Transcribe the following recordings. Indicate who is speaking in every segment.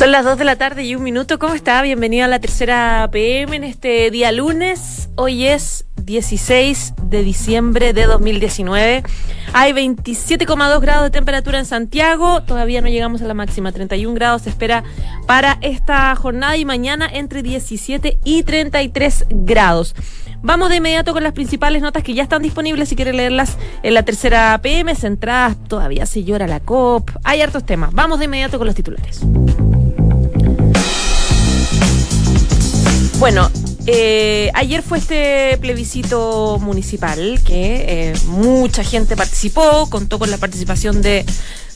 Speaker 1: Son las 2 de la tarde y un minuto. ¿Cómo está? Bienvenido a la tercera PM en este día lunes. Hoy es 16 de diciembre de 2019. Hay 27,2 grados de temperatura en Santiago. Todavía no llegamos a la máxima. 31 grados se espera para esta jornada y mañana entre 17 y 33 grados. Vamos de inmediato con las principales notas que ya están disponibles si quiere leerlas en la tercera PM. Centradas, todavía se llora la COP. Hay hartos temas. Vamos de inmediato con los titulares. Bueno, eh, ayer fue este plebiscito municipal que eh, mucha gente participó, contó con la participación de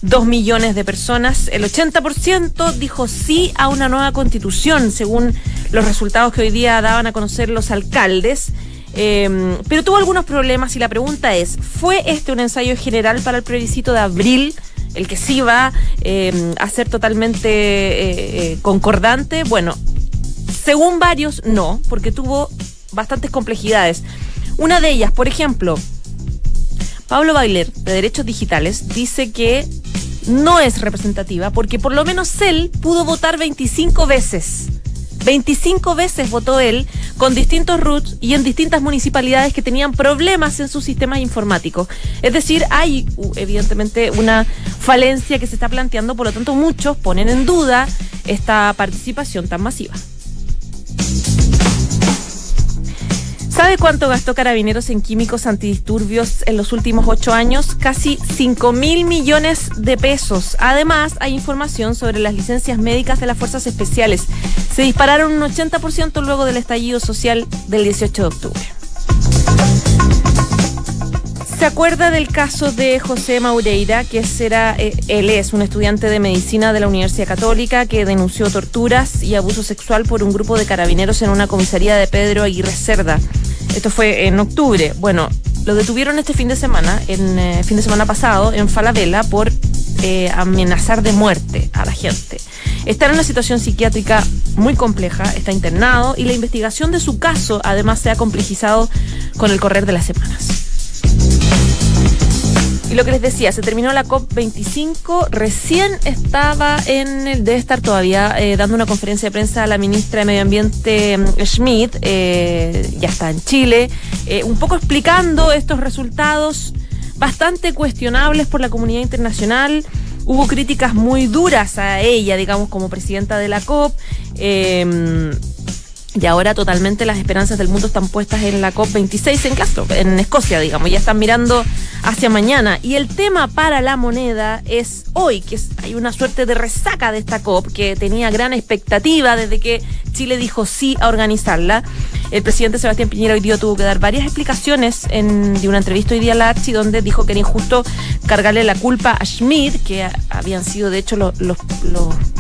Speaker 1: dos millones de personas. El 80% dijo sí a una nueva constitución, según los resultados que hoy día daban a conocer los alcaldes. Eh, pero tuvo algunos problemas y la pregunta es, ¿fue este un ensayo general para el plebiscito de abril? El que sí va a ser totalmente concordante. Bueno, según varios, no, porque tuvo bastantes complejidades. Una de ellas, por ejemplo, Pablo Bailer, de Derechos Digitales, dice que no es representativa porque por lo menos él pudo votar 25 veces. 25 veces votó él con distintos roots y en distintas municipalidades que tenían problemas en sus sistemas informáticos. Es decir, hay evidentemente una falencia que se está planteando, por lo tanto muchos ponen en duda esta participación tan masiva. ¿Sabe cuánto gastó Carabineros en químicos antidisturbios en los últimos ocho años? Casi 5 mil millones de pesos. Además, hay información sobre las licencias médicas de las fuerzas especiales. Se dispararon un 80% luego del estallido social del 18 de octubre. ¿Se acuerda del caso de José Maureira, que era, eh, él es un estudiante de medicina de la Universidad Católica que denunció torturas y abuso sexual por un grupo de carabineros en una comisaría de Pedro Aguirre Cerda? Esto fue en octubre. Bueno, lo detuvieron este fin de semana, en eh, fin de semana pasado, en Falabella por eh, amenazar de muerte a la gente. Está en una situación psiquiátrica muy compleja, está internado y la investigación de su caso además se ha complejizado con el correr de las semanas. Y lo que les decía, se terminó la COP25, recién estaba en el, debe estar todavía eh, dando una conferencia de prensa a la ministra de Medio Ambiente mm, Schmidt, eh, ya está en Chile, eh, un poco explicando estos resultados bastante cuestionables por la comunidad internacional. Hubo críticas muy duras a ella, digamos, como presidenta de la COP. Y ahora totalmente las esperanzas del mundo están puestas en la COP26 en Glasgow, en Escocia, digamos. Ya están mirando hacia mañana. Y el tema para la moneda es hoy, que hay una suerte de resaca de esta COP, que tenía gran expectativa desde que Chile dijo sí a organizarla. El presidente Sebastián Piñera hoy día tuvo que dar varias explicaciones en de una entrevista hoy día a la Archi, donde dijo que era injusto cargarle la culpa a Schmidt, que habían sido de hecho los, los,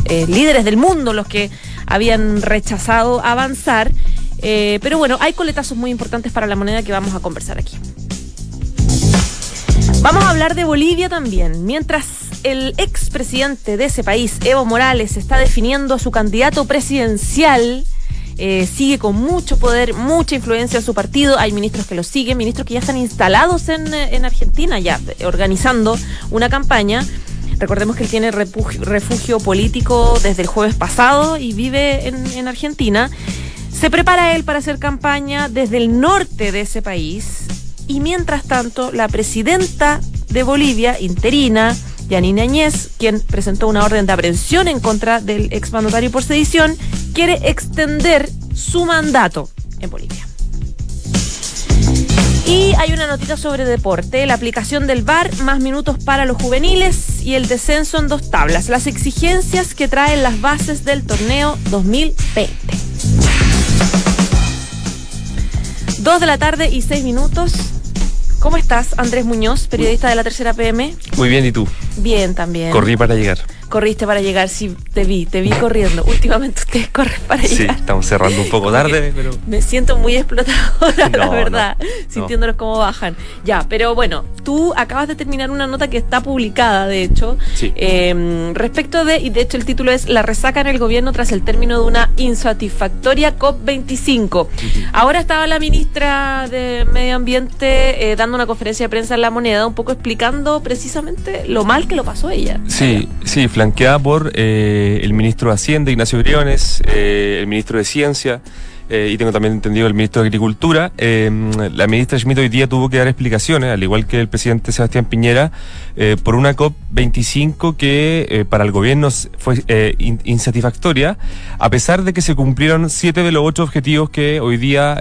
Speaker 1: eh, líderes del mundo los que habían rechazado avanzar. Eh, pero bueno, hay coletazos muy importantes para la moneda que vamos a conversar aquí. Vamos a hablar de Bolivia también. Mientras el expresidente de ese país, Evo Morales, está definiendo a su candidato presidencial, eh, sigue con mucho poder, mucha influencia en su partido. Hay ministros que lo siguen, ministros que ya están instalados en, en Argentina, ya organizando una campaña. Recordemos que él tiene refugio, político desde el jueves pasado y vive en, Argentina. Se prepara él para hacer campaña desde el norte de ese país y mientras tanto la presidenta de Bolivia, interina, Yanina Añez, quien presentó una orden de aprehensión en contra del exmandatario por sedición, quiere extender su mandato en Bolivia. Y hay una notita sobre deporte, la aplicación del VAR, más minutos para los juveniles y el descenso en dos tablas, las exigencias que traen las bases del torneo 2020. Dos de la tarde y seis minutos. ¿Cómo estás, Andrés Muñoz, periodista de la Tercera PM?
Speaker 2: Muy bien, ¿y tú?
Speaker 1: Bien, también.
Speaker 2: Corrí para llegar.
Speaker 1: Corriste para llegar. Sí, te vi, te vi corriendo. Últimamente ustedes corren para llegar.
Speaker 2: Sí, estamos cerrando un poco tarde, pero.
Speaker 1: Me siento muy explotadora, la verdad, sintiéndolos cómo bajan. Ya, pero bueno, tú acabas de terminar una nota que está publicada, de hecho, em, respecto de, y de hecho el título es La resaca en el gobierno tras el término de una insatisfactoria COP25. Ahora estaba la ministra de Medio Ambiente eh, dando una conferencia de prensa en La Moneda, un poco explicando precisamente lo mal que lo pasó ella.
Speaker 2: Sí, sí, flanqueada por eh, el ministro de Hacienda, Ignacio Briones, eh, el ministro de Ciencia. Eh, y tengo también entendido el ministro de Agricultura. la ministra Schmidt hoy día tuvo que dar explicaciones, al igual que el presidente Sebastián Piñera, por una COP25 que para el gobierno fue insatisfactoria, a pesar de que se cumplieron siete de los ocho objetivos que hoy día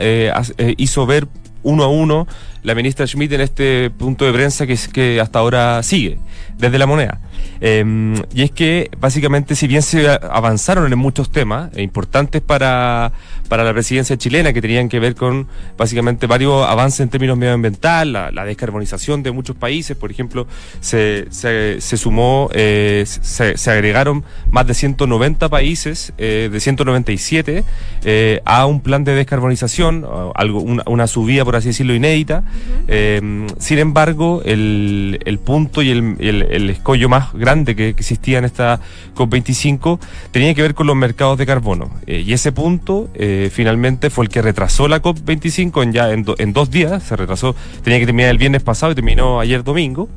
Speaker 2: hizo ver uno a uno la ministra Schmidt en este punto de prensa que hasta ahora sigue, desde la moneda. Em, y es que básicamente si bien se avanzaron en muchos temas eh, importantes para, para la presidencia chilena que tenían que ver con básicamente varios avances en términos medioambientales, la, la descarbonización de muchos países, por ejemplo, se, se, se sumó, eh, se, se, agregaron más de 190 países, eh, de 197, eh, a un plan de descarbonización, algo, una, una subida, por así decirlo, inédita. Em, sin embargo, el, el punto y el, el, el escollo más grande que, existía en esta COP25 tenía que ver con los mercados de carbono. Eh, y ese punto eh, finalmente fue el que retrasó la COP25 en ya en, en, dos días, se retrasó, tenía que terminar el viernes pasado y terminó ayer domingo.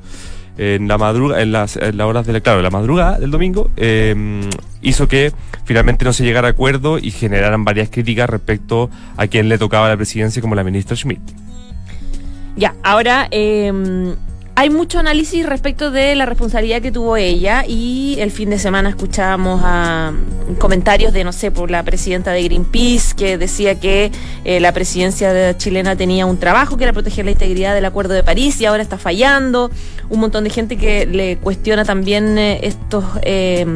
Speaker 2: En la madruga, en las, horas de la, claro, la madrugada del domingo, em, hizo que finalmente no se llegara a acuerdo y generaran varias críticas respecto a quien le tocaba la presidencia como la ministra Schmidt.
Speaker 1: Ya, ahora eh, hay mucho análisis respecto de la responsabilidad que tuvo ella y el fin de semana escuchábamos a comentarios de, no sé, por la presidenta de Greenpeace que decía que eh, la presidencia chilena tenía un trabajo que era proteger la integridad del Acuerdo de París y ahora está fallando. Un montón de gente que le cuestiona también eh, estos... Eh,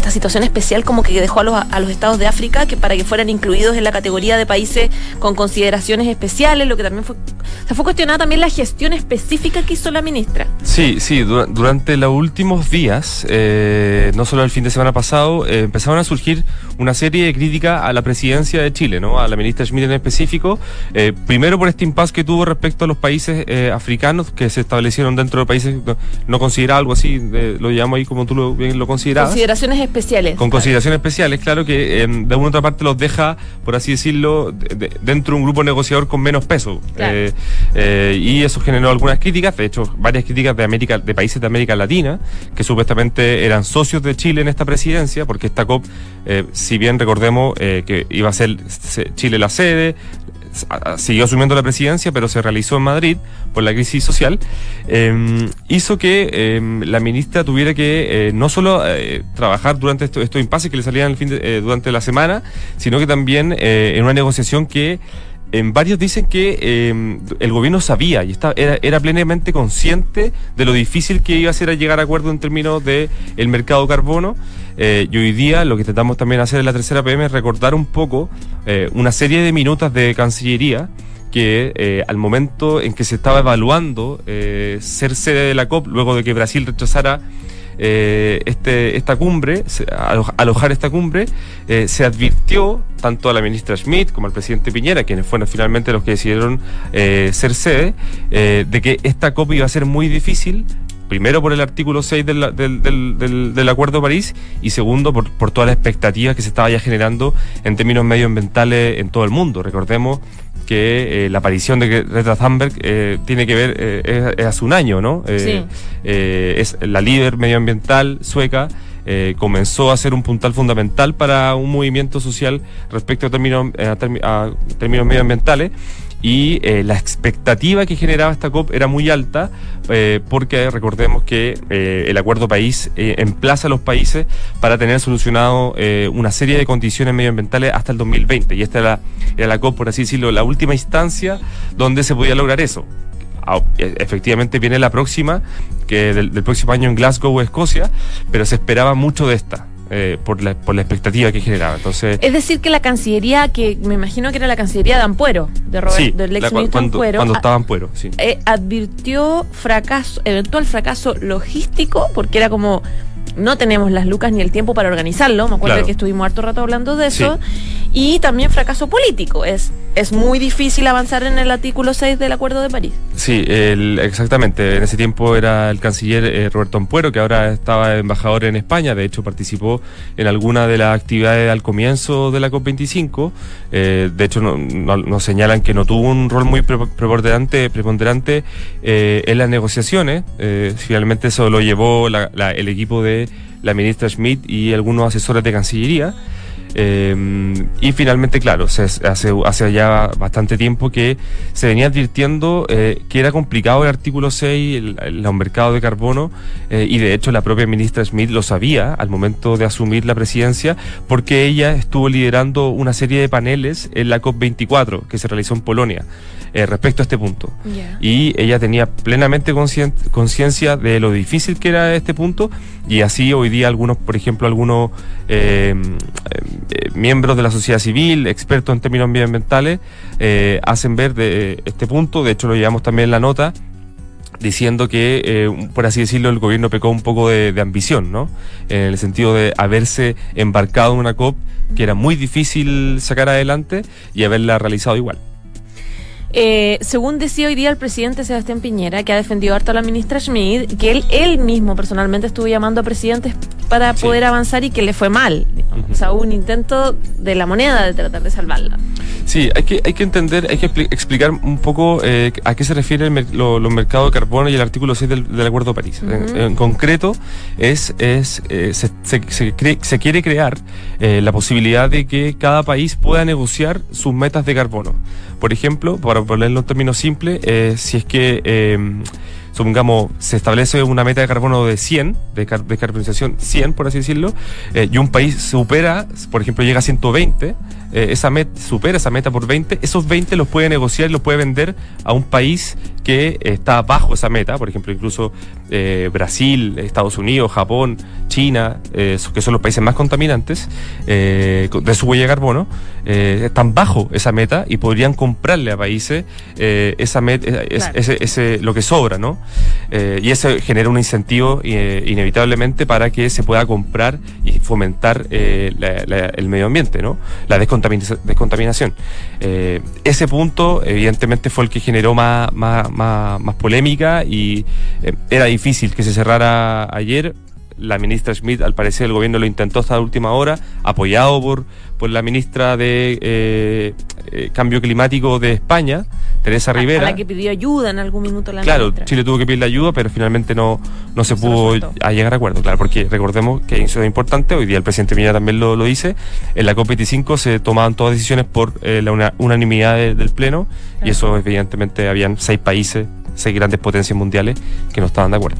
Speaker 1: esta situación especial como que dejó a los, a los estados de África que para que fueran incluidos en la categoría de países con consideraciones especiales, lo que también fue, se fue cuestionada también la gestión específica que hizo la ministra.
Speaker 2: Sí, sí, durante los últimos días, eh, no solo el fin de semana pasado, eh, empezaron a surgir una serie de críticas a la presidencia de Chile, ¿no? A la ministra Schmidt en específico, eh, primero por este impasse que tuvo respecto a los países africanos que se establecieron dentro de países no, considera algo así, lo llamo ahí como tú lo, bien lo considerabas.
Speaker 1: Consideraciones especiales.
Speaker 2: Con consideraciones especiales, claro que de una u otra parte los deja, por así decirlo, dentro de un grupo negociador con menos peso. Eh, eh, y eso generó algunas críticas, de hecho, varias críticas de América, de países de América Latina, que supuestamente eran socios de Chile en esta presidencia, porque esta COP, eh, si bien recordemos que iba a ser Chile la sede, siguió asumiendo la presidencia, pero se realizó en Madrid por la crisis social, em, hizo que em, la ministra tuviera que eh, no solo eh, trabajar durante estos, impases que le salían el fin eh, durante la semana, sino que también en una negociación que en varios dicen que em, el gobierno sabía y estaba, era, plenamente consciente de lo difícil que iba a ser a llegar a acuerdo en términos de el mercado carbono. Eh, y hoy día lo que intentamos también hacer en la tercera PM es recordar un poco eh, una serie de minutas de Cancillería que eh, al momento en que se estaba evaluando ser sede de la COP, luego de que Brasil rechazara eh, este, esta cumbre, alojar esta cumbre, eh, se advirtió tanto a la ministra Schmidt como al presidente Piñera, quienes fueron finalmente los que decidieron eh, ser sede, de que esta COP iba a ser muy difícil, primero por el artículo 6 del, del, Acuerdo de París y segundo por, por toda la expectativa que se estaba ya generando en términos medioambientales en todo el mundo. Recordemos que eh, la aparición de Greta Thunberg eh, tiene que ver, eh, es, hace un año, ¿no? Sí. es la líder medioambiental sueca. comenzó a ser un puntal fundamental para un movimiento social respecto a términos, a términos medioambientales y eh, la expectativa que generaba esta COP era muy alta eh, porque recordemos que eh, el acuerdo país emplaza a los países para tener solucionado una serie de condiciones medioambientales hasta el 2020 y esta era, la COP, por así decirlo, la última instancia donde se podía lograr eso efectivamente viene la próxima, que del, del, próximo año en Glasgow, Escocia, pero se esperaba mucho de esta. Eh, por, la, por la expectativa que generaba. Entonces,
Speaker 1: es decir, que la Cancillería, que me imagino que era la Cancillería de Ampuero, de Robert, del ex
Speaker 2: ministro cuando,
Speaker 1: Ampuero,
Speaker 2: cuando estaba Ampuero, sí.
Speaker 1: Eh, advirtió fracaso, eventual fracaso logístico, porque era como no tenemos las lucas ni el tiempo para organizarlo. Me acuerdo
Speaker 2: Claro.
Speaker 1: que estuvimos harto rato hablando de eso. Y también fracaso político. Es, es muy difícil avanzar en el artículo 6 del Acuerdo de París.
Speaker 2: Sí, el- exactamente. En ese tiempo era el canciller eh, Roberto Ampuero, que ahora estaba embajador en España. De hecho, participó en alguna de las actividades al comienzo de la COP25. Eh, de hecho, no- no- nos señalan que no tuvo un rol muy pre- preponderante, eh, en las negociaciones. Eh, finalmente eso lo llevó el equipo de la ministra Schmidt y algunos asesores de Cancillería. Eh, y finalmente, claro, se, hace, hace ya bastante tiempo que se venía advirtiendo eh, que era complicado el artículo 6, el, el- los mercados de carbono, eh, y de hecho la propia ministra Smith lo sabía al momento de asumir la presidencia, porque ella estuvo liderando una serie de paneles en la COP24 que se realizó en Polonia eh, respecto a este punto. Y ella tenía plenamente conciencia de lo difícil que era este punto y así hoy día algunos, por ejemplo, algunos eh, miembros de la sociedad civil, expertos en términos medioambientales, eh, hacen ver de este punto, de hecho lo llevamos también en la nota, diciendo que, eh, por así decirlo, el gobierno pecó un poco de ambición, ¿no? En el sentido de haberse embarcado en una COP que era muy difícil sacar adelante y haberla realizado igual.
Speaker 1: Eh, según decía hoy día el presidente Sebastián Piñera, que ha defendido harto a la ministra Schmidt, que él, él mismo personalmente estuvo llamando a presidentes para
Speaker 2: Sí.
Speaker 1: poder avanzar y que le fue mal. O sea, hubo un intento de la moneda de tratar de salvarla.
Speaker 2: Sí, hay que, hay que entender, hay que expli- explicar un poco eh, a qué se refiere el mer- lo- los mercados de carbono y el artículo 6 del, del Acuerdo de París. En- concreto, es, es eh, se, se- se cre- se quiere crear la posibilidad de que cada país pueda negociar sus metas de carbono. Por ejemplo, para ponerlo en términos simples, eh, si es que... eh, supongamos, se establece una meta de carbono de 100, de, car- de carbonización 100, por así decirlo, eh, y un país supera, por ejemplo, llega a 120, eh, esa meta, supera esa meta por 20, esos 20 los puede negociar y los puede vender a un país que está bajo esa meta, por ejemplo, incluso eh, Brasil, Estados Unidos, Japón, China, eh, que son los países más contaminantes eh, de su huella de carbono, están bajo esa meta y podrían comprarle a países esa meta, es-
Speaker 1: Claro.
Speaker 2: ese, ese- lo que sobra, ¿no? Y eso genera un incentivo inevitablemente para que se pueda comprar y fomentar la- la- el medio ambiente, ¿no? La descontaminiza- descontaminación. Ese punto, evidentemente, fue el que generó más, más, más, polémica y eh, era difícil que se cerrara ayer. La ministra Schmidt, al parecer, el gobierno lo intentó hasta la última hora, apoyado por, por la ministra de eh, eh, Cambio Climático de España, Teresa
Speaker 1: A- A,
Speaker 2: Rivera.
Speaker 1: la que pidió ayuda en algún minuto la
Speaker 2: Claro,
Speaker 1: ministra.
Speaker 2: Chile tuvo que pedir la ayuda, pero finalmente no, no se
Speaker 1: No se
Speaker 2: pudo a llegar a acuerdo, claro, porque recordemos que eso es importante, hoy día el presidente Piñera también lo, lo dice, en la COP25 se tomaban todas decisiones por eh, la una- unanimidad de- del Pleno, y eso evidentemente habían seis países, seis grandes potencias mundiales que no estaban de acuerdo.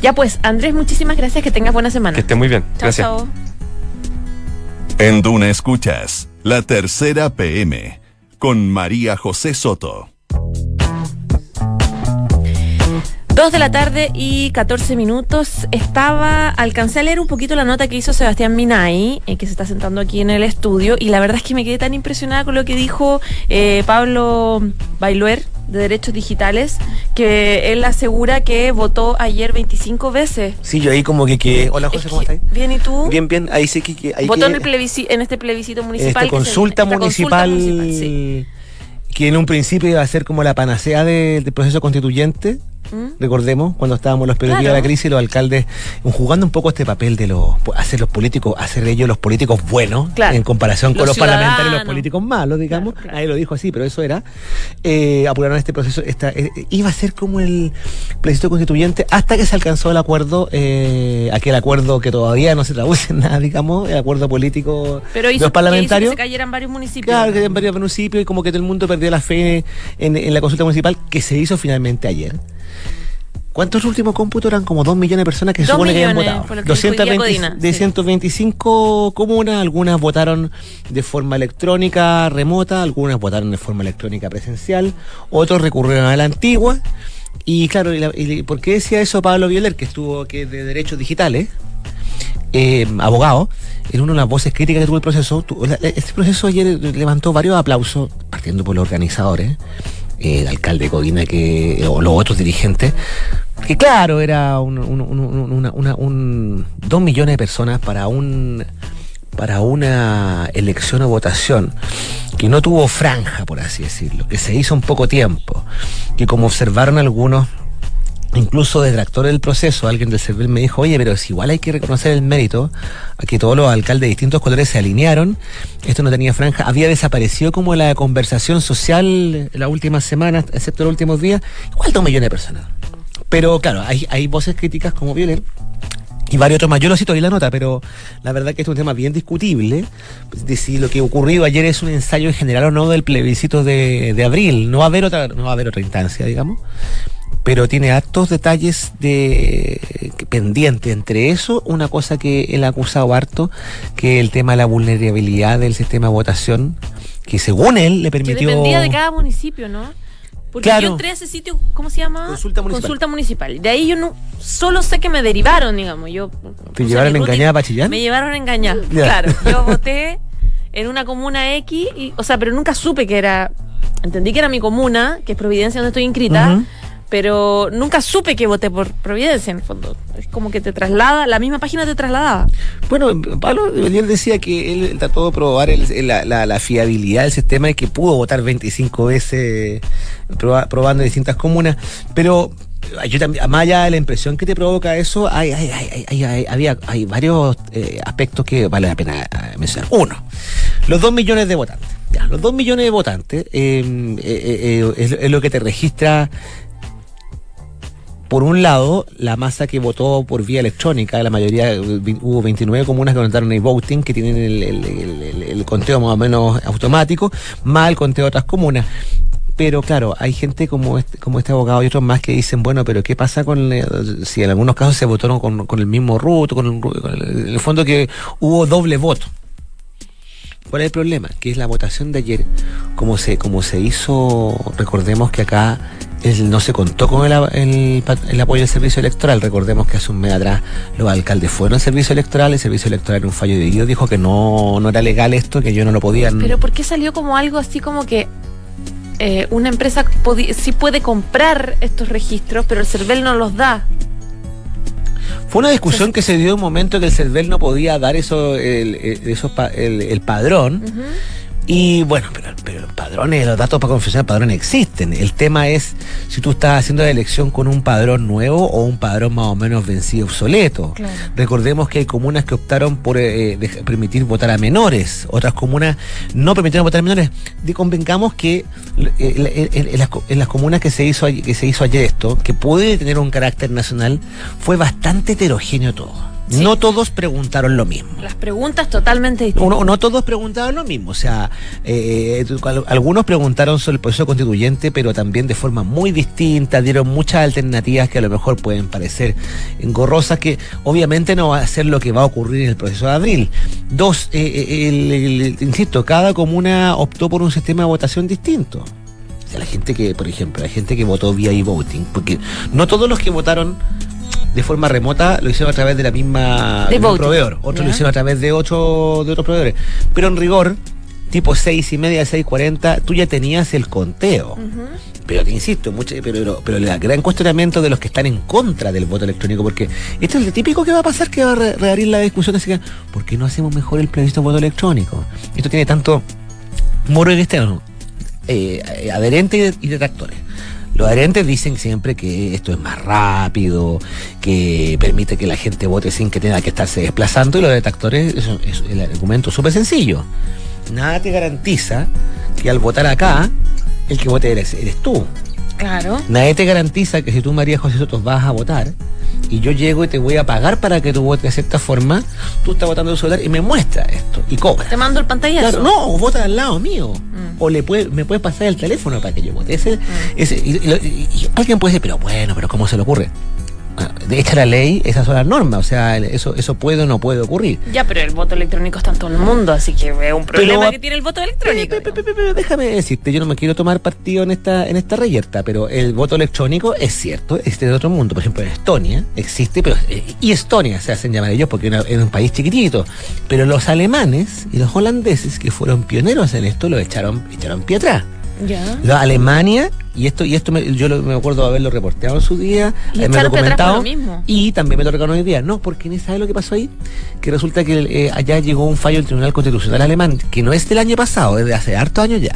Speaker 1: Ya pues, Andrés, muchísimas gracias. Que tengas buena semana.
Speaker 2: Que esté muy bien,
Speaker 1: Chao,
Speaker 2: gracias.
Speaker 1: chao.
Speaker 3: En Duna Escuchas, la tercera PM, con María José Soto.
Speaker 1: Dos de la tarde y 14 minutos. Estaba, alcancé a leer un poquito la nota que hizo Sebastián Minay, eh, que se está sentando aquí en el estudio, y la verdad es que me quedé tan impresionada con lo que dijo eh, Pablo Bailuer de Derechos Digitales, que él asegura que votó ayer 25 veces.
Speaker 4: Sí, yo ahí como que que Hola José,
Speaker 1: Es
Speaker 4: ¿cómo estás?
Speaker 1: Bien, ¿y tú?
Speaker 4: Bien, bien, ahí sí que, que ahí
Speaker 1: votó
Speaker 4: que-
Speaker 1: en, el plebisci- en este plebiscito
Speaker 4: en
Speaker 1: municipal. se-
Speaker 4: consulta,
Speaker 1: esta
Speaker 4: municipal,
Speaker 1: municipal, sí.
Speaker 4: que en un principio iba a ser como la panacea de- del proceso constituyente,
Speaker 1: ¿Mm?
Speaker 4: recordemos, cuando estábamos en los periodos
Speaker 1: Claro.
Speaker 4: de la crisis, los alcaldes jugando un poco este papel de los hacer los políticos, hacer ellos los políticos buenos
Speaker 1: Claro.
Speaker 4: en comparación con
Speaker 1: Los
Speaker 4: los, parlamentarios y los
Speaker 1: ciudadanos.
Speaker 4: políticos malos, digamos.
Speaker 1: Claro.
Speaker 4: Nadie lo dijo así, pero eso era. Eh, apuraron este proceso. Esta, eh, iba a ser como el plebiscito constituyente hasta que se alcanzó el acuerdo, eh, aquel acuerdo que todavía no se traduce en nada, digamos, el acuerdo político
Speaker 1: Pero
Speaker 4: de
Speaker 1: hizo,
Speaker 4: los
Speaker 1: que hizo que
Speaker 4: parlamentarios.
Speaker 1: se cayeran varios municipios.
Speaker 4: Claro, que en varios municipios y como que todo el mundo perdió la fe en, en la consulta municipal que se hizo finalmente ayer. ¿Cuántos últimos cómputos eran? Como dos millones de personas que se supone que habían votado.
Speaker 1: que dijo hoy día
Speaker 4: 220
Speaker 1: Codina,
Speaker 4: de
Speaker 1: sí.
Speaker 4: 125 comunas, algunas votaron de forma electrónica remota, algunas votaron de forma electrónica presencial, otros recurrieron a la antigua. Y claro, y la- y ¿por qué decía eso Pablo Violer, que estuvo que de derechos digitales? eh, abogado, era una de las voces críticas que tuvo el proceso. Tu- la- Este proceso ayer levantó varios aplausos, partiendo por los organizadores, eh, el alcalde de Codina que, o los otros dirigentes. que claro, era un, dos millones de personas para un para una elección o votación que no tuvo franja, por así decirlo, que se hizo en poco tiempo, que como observaron algunos incluso detractores del proceso, alguien del CERVEL me dijo, oye, pero si igual hay que reconocer el mérito a que todos los alcaldes de distintos colores se alinearon, esto no tenía franja, había desaparecido como la conversación social en las últimas semanas, excepto los últimos días, igual dos millones de personas. Pero claro, hay, voces críticas como Violet y varios otros más. Yo lo cito ahí la nota, pero la verdad que es un tema bien discutible. De si lo que ocurrió ayer es un ensayo en general o no del plebiscito de, de abril. No va a haber otra, no va a haber otra instancia, digamos pero tiene hartos detalles de pendiente. Entre eso, una cosa que él ha acusado harto, que el tema de la vulnerabilidad del sistema de votación, que según él le permitió. Que
Speaker 1: dependía de cada municipio, ¿no? Porque yo entré a ese sitio, ¿cómo se llama?
Speaker 4: Consulta municipal.
Speaker 1: Consulta municipal. De ahí yo no, solo sé que me derivaron, digamos. Yo,
Speaker 4: ¿Te llevaron engañada a
Speaker 1: Me llevaron engañada, claro. Yo voté en una comuna X, y, o sea, pero nunca supe que era, entendí que era mi comuna, que es Providencia donde estoy inscrita, pero nunca supe que voté por Providencia, en el fondo. Es como que te traslada, la misma página te trasladaba.
Speaker 4: Bueno, Pablo ayer decía que él trató de probar la, fiabilidad del sistema y que pudo votar 25 veces probando distintas comunas, pero yo también, más allá de la impresión que te provoca eso, hay, hay, hay, hay, había, hay varios eh, aspectos que vale la pena eh, mencionar. Uno, los dos millones de votantes. Los dos millones de votantes eh, es, lo que te registra por un lado, la masa que votó por vía electrónica, la mayoría, hubo 29 comunas que votaron en voting, que tienen el, conteo más o menos automático, más el conteo de otras comunas. Pero claro, hay gente como este, como este abogado y otros más que dicen, bueno, pero ¿qué pasa con si en algunos casos se votaron con, el mismo ruto, con, el, el fondo que hubo doble voto? ¿Cuál es el problema? Que es la votación de ayer, como se, como se hizo, recordemos que acá no se contó con el, apoyo del servicio electoral. Recordemos que hace un mes atrás los alcaldes fueron al servicio electoral, el servicio electoral en un fallo de Guido dijo que no, no era legal esto, que yo no lo podía.
Speaker 1: Pero ¿por qué salió como algo así como que eh, una empresa sí puede comprar estos registros, pero el CERVEL no los da?
Speaker 4: Fue una discusión que se dio en un momento que el CERVEL no podía dar eso, el, el, padrón. Y bueno, pero, pero padrones, los datos para confeccionar padrones existen. El tema es si tú estás haciendo la elección con un padrón nuevo o un padrón más o menos vencido, obsoleto. Recordemos que hay comunas que optaron por eh, permitir votar a menores, otras comunas no permitieron votar a menores. De, convengamos que eh, en, las, en, las, comunas que se hizo que se hizo ayer esto, que puede tener un carácter nacional, fue bastante heterogéneo todo. No todos preguntaron lo mismo.
Speaker 1: Las preguntas totalmente distintas.
Speaker 4: No, todos preguntaron lo mismo. O sea, eh, algunos preguntaron sobre el proceso constituyente, pero también de forma muy distinta. Dieron muchas alternativas que a lo mejor pueden parecer engorrosas, que obviamente no va a ser lo que va a ocurrir en el proceso de abril. Dos, eh, eh, insisto, cada comuna optó por un sistema de votación distinto. O sea, la gente que, por ejemplo, la gente que votó vía e-voting, porque no todos los que votaron de forma remota lo hicieron a través de la misma proveedor. Otros lo hicieron a través de ocho de otros proveedores. Pero en rigor, tipo seis y media, seis cuarenta, tú ya tenías el conteo. Pero te insisto, mucho, pero, pero, el gran cuestionamiento de los que están en contra del voto electrónico, porque esto es lo típico que va a pasar, que va a reabrir la discusión, así que, ¿por qué no hacemos mejor el plebiscito voto electrónico? Esto tiene tanto moro y externo, eh, adherentes y detractores. Los adherentes dicen siempre que esto es más rápido, que permite que la gente vote sin que tenga que estarse desplazando y los detractores es, es el argumento súper sencillo. Nada te garantiza que al votar acá, el que vote eres, eres tú.
Speaker 1: Claro.
Speaker 4: Nadie te garantiza que si tú, María José Soto, vas a votar y yo llego y te voy a pagar para que tú votes de cierta forma, tú estás votando el celular y me muestra esto y cobra.
Speaker 1: Te mando el pantallazo.
Speaker 4: Claro, no, vota al lado mío. Mm. O le puede, me puedes pasar el teléfono para que yo vote. Ese, mm. ese, y alguien puede decir, pero bueno, pero ¿cómo se le ocurre? De hecha la ley, esas son las normas, o sea, eso, eso puede o no puede ocurrir.
Speaker 1: Ya, pero el voto electrónico está en todo el mundo, así que es un problema que tiene el voto electrónico.
Speaker 4: déjame decirte, yo no me quiero tomar partido en esta, en esta reyerta, pero el voto electrónico es cierto, existe en otro mundo. Por ejemplo, en Estonia existe, pero eh, y Estonia se hacen llamar ellos porque es un país chiquitito. Pero los alemanes y los holandeses que fueron pioneros en esto lo echaron, echaron pie atrás.
Speaker 1: Ya.
Speaker 4: La Alemania, y esto, y esto me- yo lo- me acuerdo de haberlo reporteado en su día,
Speaker 1: Y por
Speaker 4: documentado,
Speaker 1: lo mismo.
Speaker 4: y también me lo recuerdo hoy día. No, porque ni sabe lo que pasó ahí, que resulta que eh, allá llegó un fallo del Tribunal Constitucional Alemán, que no es del año pasado, es de hace hartos años ya,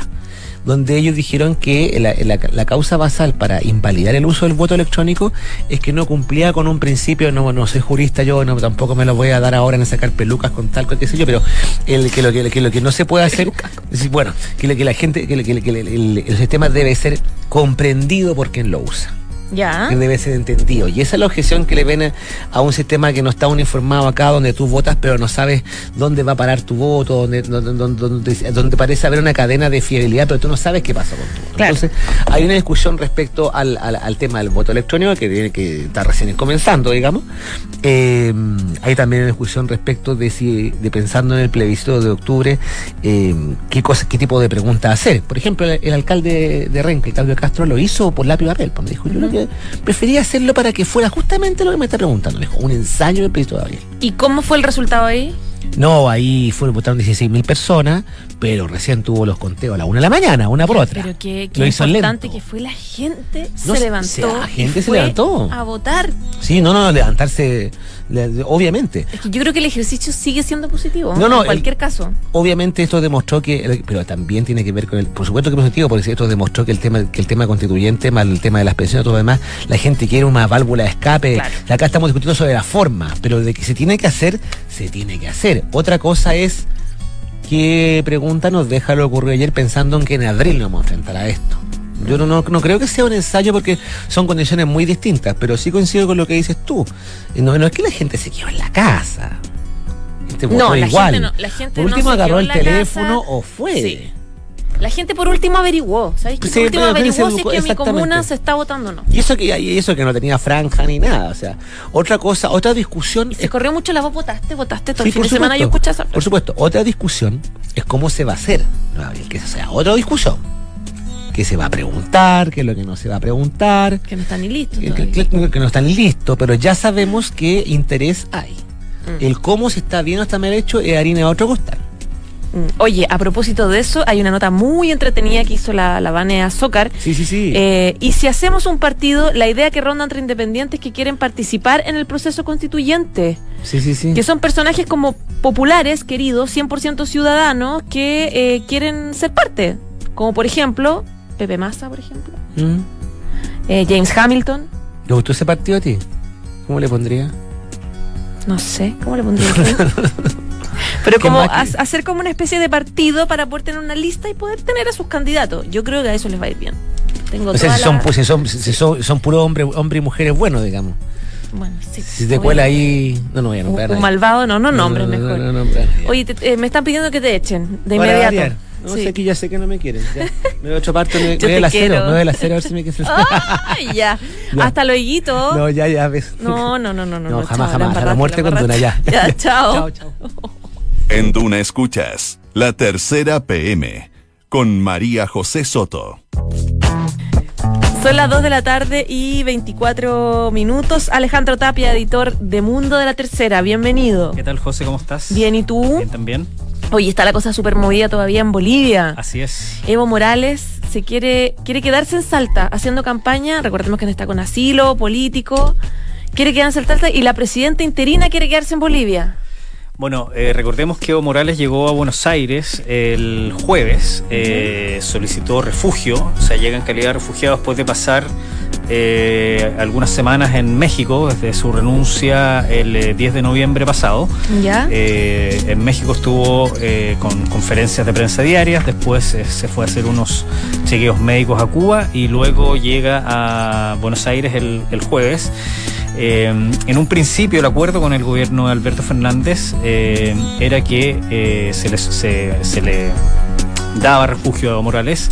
Speaker 4: donde ellos dijeron que la, la- la causa basal para invalidar el uso del voto electrónico es que no cumplía con un principio, no, no soy jurista yo, no, tampoco me lo voy a dar ahora en sacar pelucas con tal, qué sé yo, pero el, que, lo, que, que lo que no se puede hacer, es, bueno, que, que la gente, que, que, lo- que el, el- el sistema debe ser comprendido por quien lo usa
Speaker 1: Ya.
Speaker 4: que debe ser entendido. Y esa es la objeción que le ven a- a un sistema que no está uniformado acá, donde tú votas, pero no sabes dónde va a parar tu voto, donde, donde, donde, donde- parece haber una cadena de fiabilidad, pero tú no sabes qué pasa con tu voto.
Speaker 1: Claro.
Speaker 4: Entonces, hay una discusión respecto al, al, al tema del voto electrónico, que, que está recién comenzando, digamos. Eh, hay también una discusión respecto de si, de pensando en el plebiscito de octubre, eh, qué cosa, qué tipo de preguntas hacer. Por ejemplo, el, el alcalde de Renca, el Claudio Castro, lo hizo por lápiz y papel. pues, me dijo, yo lo que prefería hacerlo para que fuera justamente lo que me está preguntando. Dijo, un ensayo de abril.
Speaker 1: ¿Y cómo fue el resultado ahí?
Speaker 4: No, ahí fueron votaron 16 mil personas, pero recién tuvo los conteos a la una de la mañana, una por otra.
Speaker 1: Pero que,
Speaker 4: Lo
Speaker 1: que
Speaker 4: hizo
Speaker 1: importante
Speaker 4: lento.
Speaker 1: que fue la gente
Speaker 4: No,
Speaker 1: se
Speaker 4: se-
Speaker 1: levantó.
Speaker 4: la gente se levantó.
Speaker 1: A votar.
Speaker 4: Sí, no, no, levantarse, le- obviamente.
Speaker 1: Es que yo creo que el ejercicio sigue siendo positivo.
Speaker 4: No, no,
Speaker 1: En
Speaker 4: el-
Speaker 1: cualquier caso.
Speaker 4: Obviamente esto demostró que, pero también tiene que ver con el, por supuesto que es positivo, porque esto demostró que el tema, que el tema constituyente, más el tema de las pensiones y todo lo demás, la gente quiere una válvula de escape.
Speaker 1: Claro.
Speaker 4: Acá estamos discutiendo sobre la forma, pero de que se tiene que hacer, se tiene que hacer. Otra cosa es qué pregunta nos deja lo ocurrido ayer pensando en que en abril nos vamos a enfrentar a esto. Yo no, no, no creo que sea un ensayo porque son condiciones muy distintas, pero sí coincido con lo que dices tú. No, no es que la gente se quedó en la casa. Este
Speaker 1: No, la
Speaker 4: igual.
Speaker 1: gente no- la gente
Speaker 4: Por último agarró el teléfono
Speaker 1: casa.
Speaker 4: o fue.
Speaker 1: Sí. La gente por último averiguó. ¿Sabes? Que
Speaker 4: Sí,
Speaker 1: por último averiguó si es que mi comuna se está votando o no.
Speaker 4: Y eso que y eso que no tenía franja ni nada, o sea, otra cosa, otra discusión
Speaker 1: Y se corrió mucho la voz, votaste, votaste todo
Speaker 4: Sí,
Speaker 1: el fin de semana yo escuché esa
Speaker 4: Por supuesto, otra discusión es cómo se va a hacer, que esa sea otra discusión. ¿Qué se va a preguntar? ¿Qué es lo que no se va a preguntar?
Speaker 1: Que no está ni listo.
Speaker 4: Que, no están listos, pero ya sabemos qué interés hay.
Speaker 1: Mm.
Speaker 4: El cómo se está bien o está mal hecho es harina de otro costal.
Speaker 1: Mm. Oye, a propósito de eso, hay una nota muy entretenida que hizo la, la Vanea Zócar.
Speaker 4: Sí, sí, sí.
Speaker 1: Eh, y si hacemos un partido, la idea que ronda entre independientes que quieren participar en el proceso constituyente,
Speaker 4: sí, sí, sí.
Speaker 1: que son personajes como populares, queridos, 100% ciudadanos, que eh, quieren ser parte. Como por ejemplo, Pepe Massa, por ejemplo,
Speaker 4: Mm.
Speaker 1: eh, James Hamilton,
Speaker 4: ¿Le gustó ese partido a ti? ¿Cómo le pondría?
Speaker 1: no sé, ¿cómo le pondría? Pero
Speaker 4: ¿Qué
Speaker 1: como hacer como una especie de partido para poder tener una lista y poder tener a sus candidatos. Yo creo que a eso les va a ir bien. Tengo
Speaker 4: O sea, si son,
Speaker 1: la-
Speaker 4: pues, si son, si son, son puros hombres hombre y mujeres buenos, digamos.
Speaker 1: Bueno, sí.
Speaker 4: Si te cuela ahí. No, no voy a
Speaker 1: Un,
Speaker 4: nombrar.
Speaker 1: malvado, no, no nombres
Speaker 4: no, no,
Speaker 1: mejor.
Speaker 4: no.
Speaker 1: Oye, te- eh, me están pidiendo que te echen de inmediato.
Speaker 4: No
Speaker 1: Sí.
Speaker 4: sé, aquí ya sé que no me quieren. Ya. Me voy a otra parte, me, me voy a la cero, me voy a la cero a ver si me quieren.
Speaker 1: Ay, ya.
Speaker 4: Ya.
Speaker 1: Hasta luego.
Speaker 4: No, ya, ya ves.
Speaker 1: No, no, no, no, no.
Speaker 4: No, jamás,
Speaker 1: chao,
Speaker 4: jamás. A la muerte con Duna, ya.
Speaker 1: Ya, chao.
Speaker 4: chao, chao.
Speaker 3: En Duna Escuchas, la tercera PM, con María José Soto.
Speaker 1: Son las 2 de la tarde y 24 minutos. Alejandro Tapia, editor de Mundo de la Tercera. Bienvenido.
Speaker 5: ¿Qué tal, José? ¿Cómo estás?
Speaker 1: Bien, ¿y tú?
Speaker 5: Bien también.
Speaker 1: Oye, está la cosa súper movida todavía en Bolivia.
Speaker 5: Así es.
Speaker 1: Evo Morales se quiere, quiere quedarse en Salta haciendo campaña. Recordemos que no está con asilo político. Quiere quedarse en Salta y la presidenta interina quiere quedarse en Bolivia.
Speaker 5: Bueno, eh, recordemos que Evo Morales llegó a Buenos Aires el jueves, eh, solicitó refugio, o sea, llega en calidad de refugiado después de pasar eh, algunas semanas en México, desde su renuncia el eh, 10 de noviembre pasado.
Speaker 1: ¿Ya?
Speaker 5: Eh, en México estuvo eh, con conferencias de prensa diarias, después eh, se fue a hacer unos chequeos médicos a Cuba y luego llega a Buenos Aires el, el jueves. Eh, en un principio el acuerdo con el gobierno de Alberto Fernández eh, era que eh, se, le, se, se le daba refugio a Evo Morales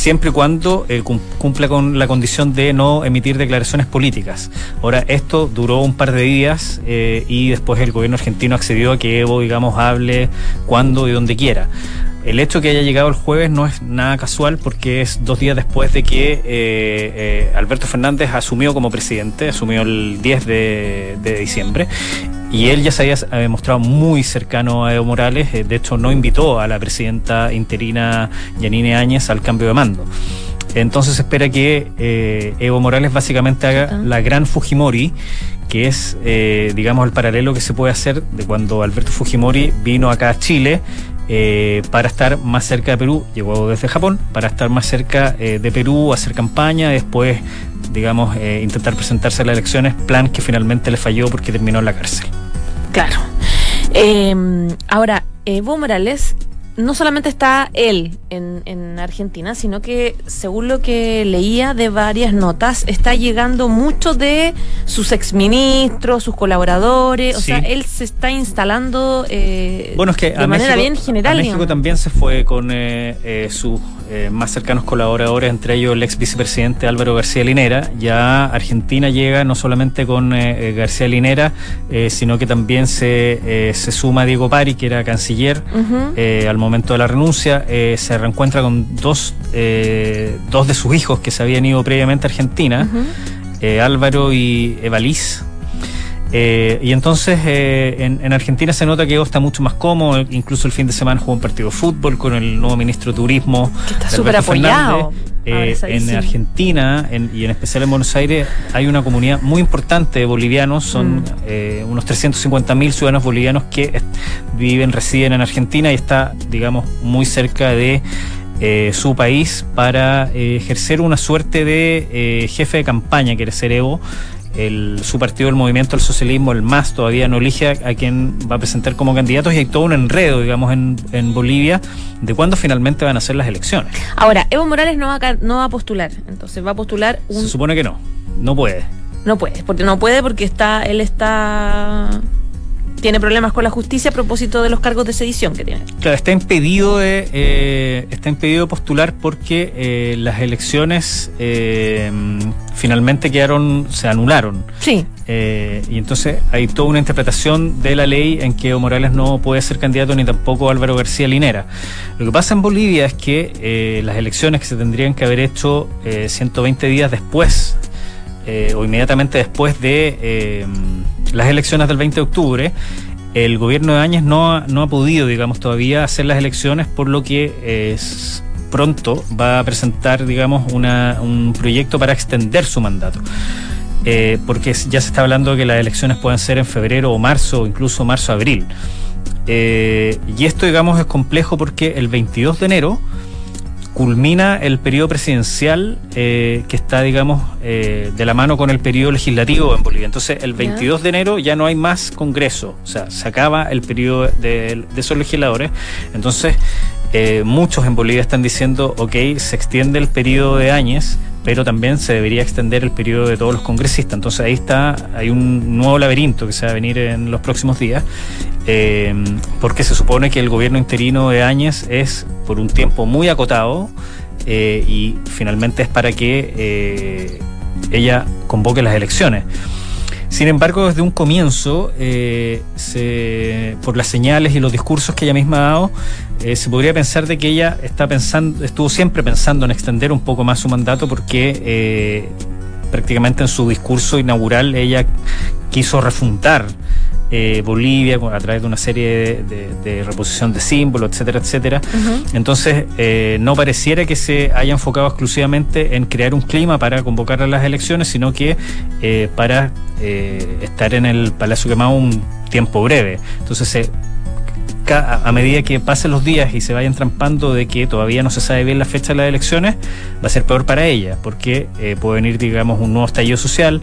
Speaker 5: siempre y cuando eh, cum- cumpla con la condición de no emitir declaraciones políticas. Ahora, esto duró un par de días eh, y después el gobierno argentino accedió a que Evo, digamos, hable cuando y donde quiera. El hecho que haya llegado el jueves no es nada casual porque es dos días después de que eh, eh, Alberto Fernández asumió como presidente, asumió el 10 de, de diciembre. Y él ya se había mostrado muy cercano a Evo Morales, eh, de hecho no invitó a la presidenta interina Yanine Áñez al cambio de mando. Entonces se espera que eh, Evo Morales básicamente haga la gran Fujimori, que es, eh, digamos, el paralelo que se puede hacer de cuando Alberto Fujimori vino acá a Chile eh, para estar más cerca de Perú, llegó desde Japón, para estar más cerca eh, de Perú, hacer campaña, después, digamos, eh, intentar presentarse a las elecciones, plan que finalmente le falló porque terminó en la cárcel.
Speaker 1: Claro. Eh, ahora, Evo Morales, no solamente está él en, en Argentina, sino que, según lo que leía de varias notas, está llegando mucho de sus exministros, sus colaboradores. O sea, él se está instalando eh,
Speaker 5: Bueno, es que
Speaker 1: de
Speaker 5: a
Speaker 1: manera
Speaker 5: México,
Speaker 1: bien general.
Speaker 5: a México
Speaker 1: digamos.
Speaker 5: también se fue con eh, eh, sus eh, más cercanos colaboradores, entre ellos el ex vicepresidente Álvaro García Linera. Ya Argentina llega no solamente con eh, eh, García Linera, eh, sino que también se, se suma Diego Pari, que era canciller al momento de la renuncia. se reencuentra con dos, dos de sus hijos que se habían ido previamente a Argentina Álvaro y Evaliz. Eh, y entonces eh, en, en Argentina se nota que Evo está mucho más cómodo, incluso el fin de semana jugó un partido de fútbol con el nuevo ministro de Turismo.
Speaker 1: Que está súper apoyado.
Speaker 5: Fernández. Eh, en. Argentina en- y en especial en Buenos Aires hay una comunidad muy importante de bolivianos, son
Speaker 1: Mm.
Speaker 5: eh, unos 350 mil ciudadanos bolivianos que viven, residen en Argentina y está, digamos, muy cerca de eh, su país para eh, ejercer una suerte de eh, jefe de campaña, quiere ser Evo. El, su partido, el Movimiento del Socialismo, el MAS, todavía no elige a, a quien va a presentar como candidatos y hay todo un enredo, digamos, en, en Bolivia de cuándo finalmente van a ser las elecciones.
Speaker 1: Ahora, Evo Morales no va, a, no va a postular. Entonces va a postular un.
Speaker 5: Se supone que no, no puede.
Speaker 1: No puede, porque no puede porque está, él está tiene problemas con la justicia a propósito de los cargos de sedición que tiene.
Speaker 5: Claro, está impedido de, eh, está impedido de postular porque eh, las elecciones eh, finalmente quedaron, se anularon.
Speaker 1: Sí.
Speaker 5: Y entonces hay toda una interpretación de la ley en que Evo Morales no puede ser candidato ni tampoco Álvaro García Linera. Lo que pasa en Bolivia es que las elecciones que se tendrían que haber hecho eh, 120 días después eh, o inmediatamente después de eh, las elecciones del 20 de octubre, el gobierno de Áñez no ha, no ha podido, digamos, todavía hacer las elecciones, por lo que eh, pronto va a presentar, digamos, una- un proyecto para extender su mandato. Porque ya se está hablando de que las elecciones pueden ser en febrero o marzo, o incluso marzo-abril. Y esto, digamos, es complejo porque el 22 de enero culmina el periodo presidencial eh, que está, digamos, eh, de la mano con el periodo legislativo en Bolivia. Entonces, el 22 de enero ya no hay más Congreso, o sea, se acaba el periodo de, de esos legisladores. Entonces, eh, muchos en Bolivia están diciendo, ok, se extiende el periodo de Áñez, pero también se debería extender el periodo de todos los congresistas. Entonces ahí está, hay un nuevo laberinto que se va a venir en los próximos días, eh, porque se supone que el gobierno interino de Áñez es por un tiempo muy acotado eh, y finalmente es para que eh, ella convoque las elecciones. Sin embargo, desde un comienzo, eh, se- por las señales y los discursos que ella misma ha dado, eh, se podría pensar de que ella está pensando, estuvo siempre pensando en extender un poco más su mandato porque eh, prácticamente en su discurso inaugural ella quiso refuntar eh, Bolivia a través de una serie de, de- de reposición de símbolos, etcétera, etcétera. Entonces, eh, no pareciera que se haya enfocado exclusivamente en crear un clima para convocar a las elecciones, sino que eh, para estar en el Palacio Quemado un tiempo breve. Entonces, se- a medida que pasen los días y se vayan trampando de que todavía no se sabe bien la fecha de las elecciones, va a ser peor para ella, porque eh, puede venir, digamos, un nuevo estallido social,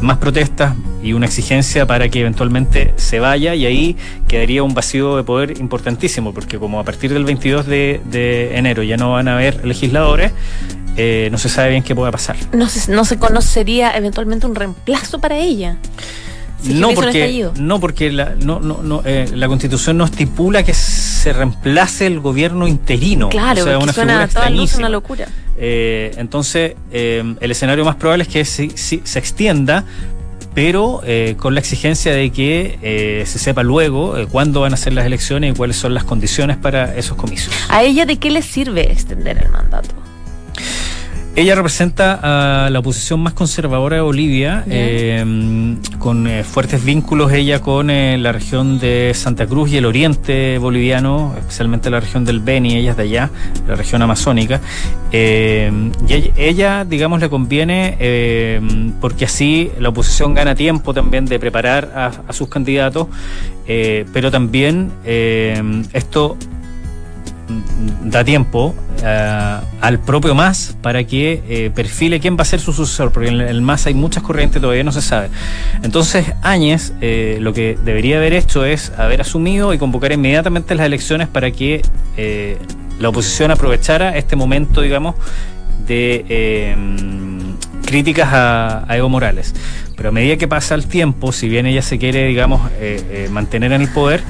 Speaker 5: más protestas y una exigencia para que eventualmente se vaya y ahí quedaría un vacío de poder importantísimo, porque como a partir del 22 de, de enero ya no van a haber legisladores, eh, no se sabe bien qué pueda pasar.
Speaker 1: No se, no se conocería eventualmente un reemplazo para ella. Si
Speaker 5: no, porque, no porque la, no, no, no, eh, la constitución no estipula que se reemplace el gobierno interino.
Speaker 1: Claro,
Speaker 5: o sea, una
Speaker 1: suena
Speaker 5: figura
Speaker 1: a luz una locura.
Speaker 5: Eh, entonces, eh, el escenario más probable es que sí se extienda, pero eh, con la exigencia de que eh, se sepa luego cuándo van a ser las elecciones y cuáles son las condiciones para esos comicios.
Speaker 1: ¿A ella de qué le sirve extender el mandato?
Speaker 5: Ella representa a la oposición más conservadora de Bolivia, eh, con eh, fuertes vínculos ella con eh, la región de Santa Cruz y el oriente boliviano, especialmente la región del Beni, ella es de allá, la región amazónica. y ella, ella, digamos, le conviene porque así la oposición gana tiempo también de preparar a, a sus candidatos, pero también esto da tiempo eh, al propio MAS para que eh, perfile quién va a ser su sucesor, porque en el MAS hay muchas corrientes, todavía no se sabe. Entonces, Áñez eh, lo que debería haber hecho es haber asumido y convocar inmediatamente las elecciones para que la oposición aprovechara este momento, digamos, de críticas a, a, Evo Morales. Pero a medida que pasa el tiempo, si bien ella se quiere, digamos, mantener en el poder,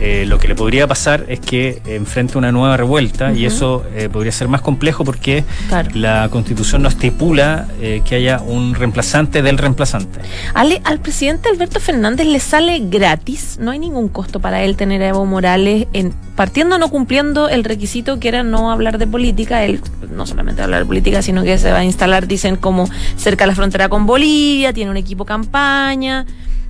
Speaker 5: eh, lo que le podría pasar es que enfrente una nueva revuelta y eso eh, podría ser más complejo porque la constitución no estipula eh, que haya un reemplazante del reemplazante.
Speaker 1: al presidente Alberto Fernández le sale gratis, no hay ningún costo para él tener a Evo Morales en, partiendo no cumpliendo el requisito que era no hablar de política, él no solamente hablar de política, sino que se va a instalar, dicen, como cerca de la frontera con Bolivia, tiene un equipo campaña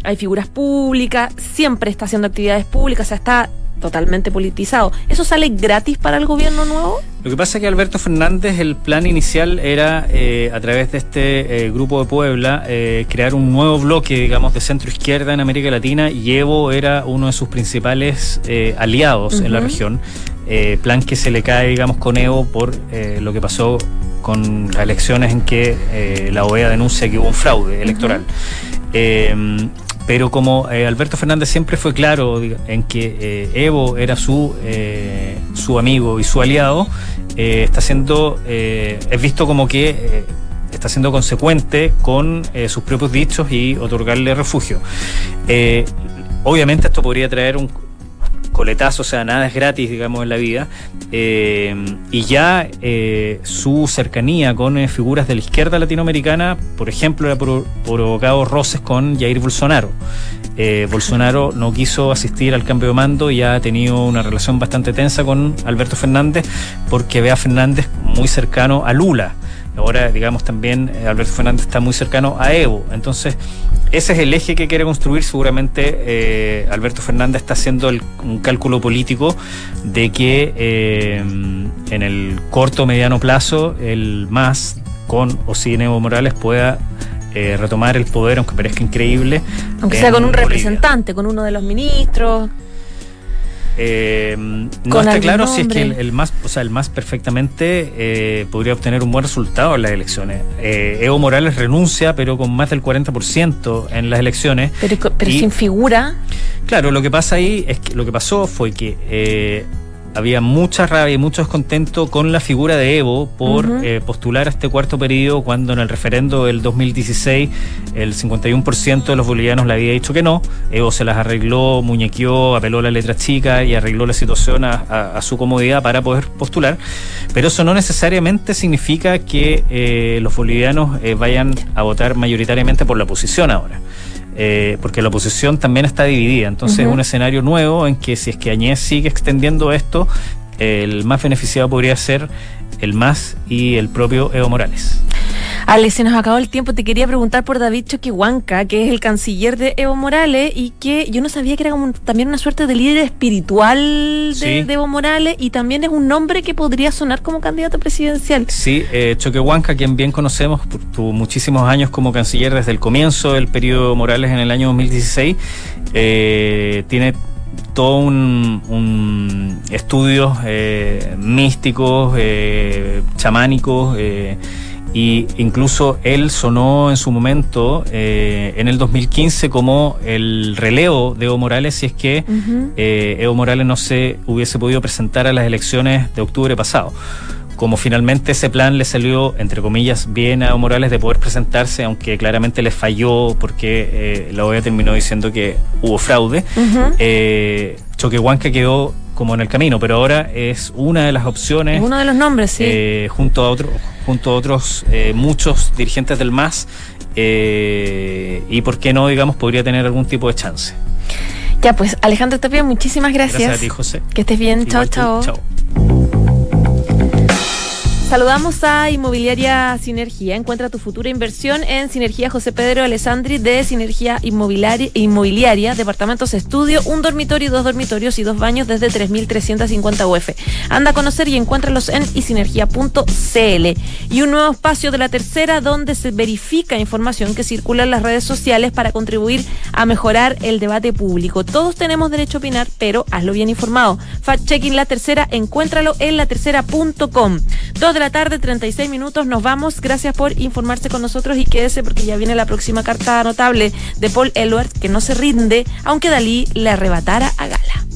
Speaker 1: hay figuras públicas, siempre está haciendo actividades públicas, o sea, está totalmente politizado. ¿Eso sale gratis para el gobierno nuevo?
Speaker 5: Lo que pasa es que Alberto Fernández, el plan inicial era, eh, a través de este eh, grupo de Puebla, eh, crear un nuevo bloque, digamos, de centro izquierda en América Latina y Evo era uno de sus principales aliados en la región. plan que se le cae, digamos, con Evo por lo que pasó con las elecciones en que la OEA denuncia que hubo un fraude electoral. Pero como eh, Alberto Fernández siempre fue claro en que eh, Evo era su, eh, su amigo y su aliado, está siendo, es visto como que está siendo consecuente con sus propios dichos y otorgarle refugio. obviamente esto podría traer un, coletazo, o sea, nada es gratis, digamos, en la vida. Eh, y ya eh, su cercanía con eh, figuras de la izquierda latinoamericana, por ejemplo, ha provocado roces con Jair Bolsonaro. Bolsonaro no quiso asistir al cambio de mando y ha tenido una relación bastante tensa con Alberto Fernández porque ve a Fernández muy cercano a Lula. Ahora, digamos, también Alberto Fernández está muy cercano a Evo. Entonces, ese es el eje que quiere construir. Seguramente eh, Alberto Fernández está haciendo un cálculo político de que eh, en el corto o mediano plazo el MAS, con o sin Evo Morales, pueda eh, retomar el poder, aunque parezca increíble.
Speaker 1: Aunque sea con un representante, con uno de los ministros.
Speaker 5: Eh, no está claro si es que el, más, o sea, el más perfectamente eh, podría obtener un buen resultado en las elecciones. Eh, Evo Morales renuncia, pero con más del 40% en las elecciones.
Speaker 1: Pero, pero sin figura.
Speaker 5: Claro, lo que pasa ahí es que lo que pasó fue que eh, había mucha rabia y mucho descontento con la figura de Evo por eh, postular a este cuarto periodo cuando en el referendo del 2016 el 51% de los bolivianos le había dicho que no. Evo se las arregló, muñequeó, apeló a la letra chica y arregló la situación a, su comodidad para poder postular. Pero eso no necesariamente significa que eh, los bolivianos eh, vayan a votar mayoritariamente por la oposición ahora. Eh, porque la oposición también está dividida. Entonces es un escenario nuevo en que si es que Añez sigue extendiendo esto, el más beneficiado podría ser el MAS y el propio Evo Morales.
Speaker 1: Ale, se nos acabó el tiempo. Te quería preguntar por David Choquehuanca, que es el canciller de Evo Morales y que yo no sabía que era como también una suerte de líder espiritual de, Evo Morales y también es un nombre que podría sonar como candidato presidencial.
Speaker 5: Sí, eh, Choquehuanca, quien bien conocemos, tuvo muchísimos años como canciller desde el comienzo del periodo Morales en el año 2016, eh, tiene todo un, estudios eh, místicos, eh, chamánicos. Y incluso él sonó en su momento, en el 2015, como el relevo de Evo Morales si es que Evo Morales no se hubiese podido presentar a las elecciones de octubre pasado. Como finalmente ese plan le salió, entre comillas, bien a Evo Morales de poder presentarse, aunque claramente le falló porque eh, la OEA terminó diciendo que hubo fraude, Choquehuanca quedó como en el camino, pero ahora es una de las opciones.
Speaker 1: uno de los nombres, sí.
Speaker 5: Eh, junto a otro, junto a otros eh, muchos dirigentes del MAS. Eh, y por qué no, digamos, podría tener algún tipo de chance.
Speaker 1: Ya, pues Alejandro Tapia, muchísimas gracias.
Speaker 5: Gracias a ti, José.
Speaker 1: Que estés bien. chao, chao. Chao. Saludamos a Inmobiliaria Sinergia. Encuentra tu futura inversión en Sinergia José Pedro Alessandri de Sinergia Inmobiliaria, Departamentos Estudio, un dormitorio, dos dormitorios y dos baños desde 3.350 UF. Anda a conocer y encuéntralos en isinergia.cl. Y un nuevo espacio de la tercera donde se verifica información que circula en las redes sociales para contribuir a mejorar el debate público. Todos tenemos derecho a opinar, pero hazlo bien informado. Fact-checking la tercera, encuéntralo en latercera.com. Dos de la tarde, 36 minutos, nos vamos. Gracias por informarse con nosotros y quédese porque ya viene la próxima carta notable de Paul Elward, que no se rinde, aunque Dalí le arrebatara a Gala.